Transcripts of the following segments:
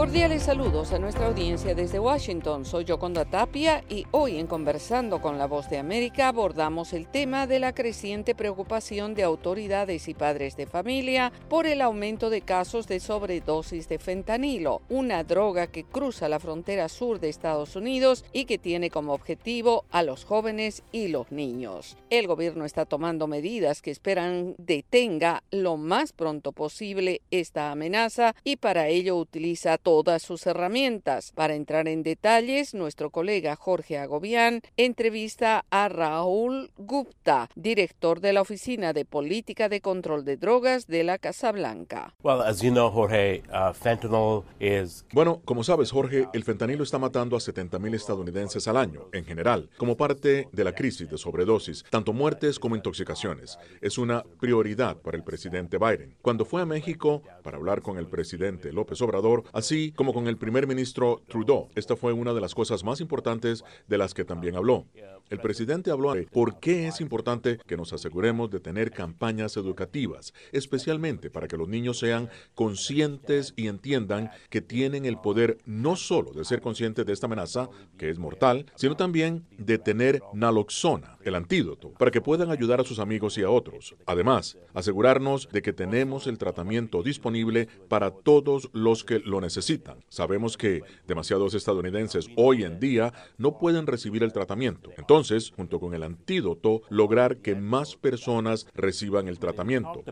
Cordiales saludos a nuestra audiencia desde Washington. Soy Yoconda Tapia y hoy en Conversando con la Voz de América abordamos el tema de la creciente preocupación de autoridades y padres de familia por el aumento de casos de sobredosis de fentanilo, una droga que cruza la frontera sur de Estados Unidos y que tiene como objetivo a los jóvenes y los niños. El gobierno está tomando medidas que esperan detenga lo más pronto posible esta amenaza y para ello utiliza todas sus herramientas. Para entrar en detalles, nuestro colega Jorge Agobián entrevista a Raúl Gupta, director de la Oficina de Política de Control de Drogas de la Casa Blanca. Uh, bueno, como sabes, Jorge, el fentanilo está matando a 70.000 estadounidenses al año, en general, como parte de la crisis de sobredosis, tanto muertes como intoxicaciones. Es una prioridad para el presidente Biden. Cuando fue a México para hablar con el presidente López Obrador, así como con el primer ministro Trudeau. Esta fue una de las cosas más importantes de las que también habló. El presidente habló de por qué es importante que nos aseguremos de tener campañas educativas, especialmente para que los niños sean conscientes y entiendan que tienen el poder no solo de ser conscientes de esta amenaza, que es mortal, sino también de tener naloxona, el antídoto, para que puedan ayudar a sus amigos y a otros. Además, asegurarnos de que tenemos el tratamiento disponible para todos los que lo necesitan. Sabemos que demasiados estadounidenses hoy en día no pueden recibir el tratamiento. Entonces, junto con el antídoto, lograr que más personas reciban el tratamiento.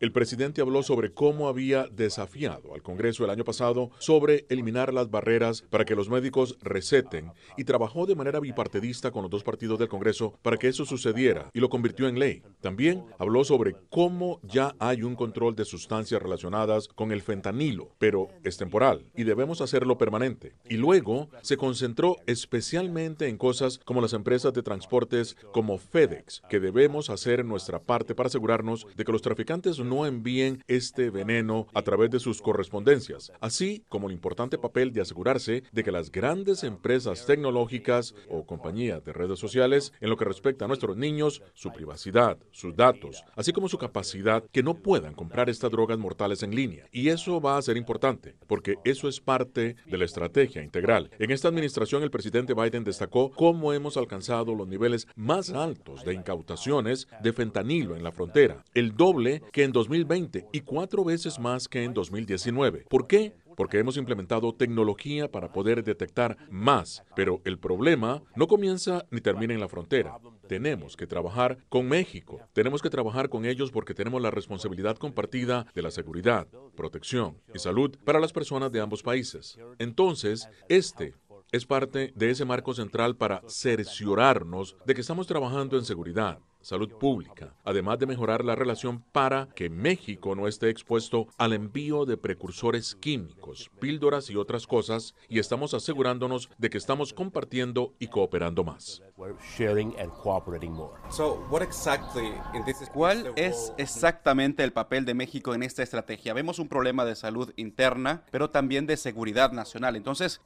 El presidente habló sobre cómo había desafiado al Congreso el año pasado sobre eliminar las barreras para que los médicos receten y trabajó de manera bipartidista con los dos partidos del Congreso para que eso sucediera y lo convirtió en ley. También habló sobre cómo ya hay un control de sustancias relacionadas con el fentanilo, pero es temporal y debemos hacerlo permanente. Y luego se concentró especialmente en cosas como las empresas de transportes como FedEx, que debemos hacer nuestra parte para asegurarnos de que los traficantes no envíen este veneno a través de sus correspondencias, así como el importante papel de asegurarse de que las grandes empresas tecnológicas o compañías de redes sociales, en lo que respecta a nuestros niños, su privacidad, sus datos, así como su capacidad, que no puedan comprar estas drogas mortales en línea. Y eso va a ser importante, porque eso es parte de la estrategia integral. En esta administración, el presidente Biden destacó cómo hemos alcanzado los niveles más altos de incautaciones de fentanilo en la frontera, el doble que en 2020 y cuatro veces más que en 2019. ¿Por qué? porque hemos implementado tecnología para poder detectar más, pero el problema no comienza ni termina en la frontera. Tenemos que trabajar con México, tenemos que trabajar con ellos porque tenemos la responsabilidad compartida de la seguridad, protección y salud para las personas de ambos países. Entonces, este es parte de ese marco central para cerciorarnos de que estamos trabajando en seguridad, salud pública, además de mejorar la relación para que México no esté expuesto al envío de precursores químicos, píldoras y otras cosas, y estamos asegurándonos de que estamos compartiendo y cooperando más. ¿Cuál es exactamente el papel de México en esta estrategia? Vemos un problema de salud interna, pero también de seguridad nacional. Entonces,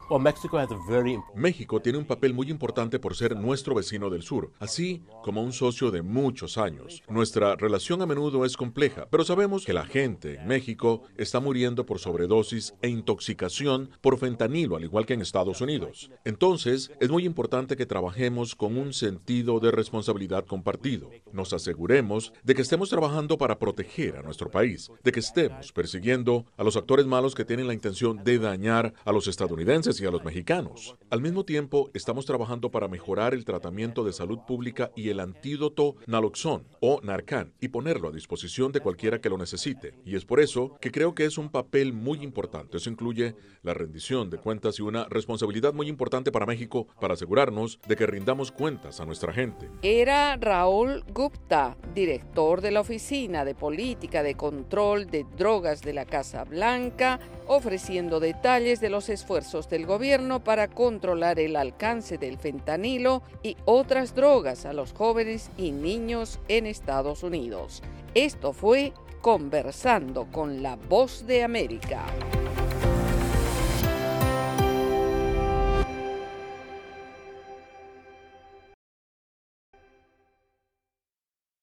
México tiene un papel muy importante por ser nuestro vecino del sur, así como un socio de muchos años. Nuestra relación a menudo es compleja, pero sabemos que la gente en México está muriendo por sobredosis e intoxicación por fentanilo, al igual que en Estados Unidos. Entonces, es muy importante que trabajemos con un sentido de responsabilidad compartido. Nos aseguremos de que estemos trabajando para proteger a nuestro país, de que estemos persiguiendo a los actores malos que tienen la intención de dañar a los estadounidenses y a los mexicanos. Al mismo tiempo, estamos trabajando para mejorar el tratamiento de salud pública y el antídoto naloxón o Narcan y ponerlo a disposición de cualquiera que lo necesite. Y es por eso que creo que es un papel muy importante. Eso incluye la rendición de cuentas y una responsabilidad muy importante para México para asegurarnos de que rindamos cuentas a nuestra gente. Era Raúl Gupta, director de la Oficina de Política de Control de Drogas de la Casa Blanca, ofreciendo detalles de los esfuerzos del gobierno para controlar el alcance del fentanilo y otras drogas a los jóvenes y niños en Estados Unidos. Esto fue Conversando con la Voz de América.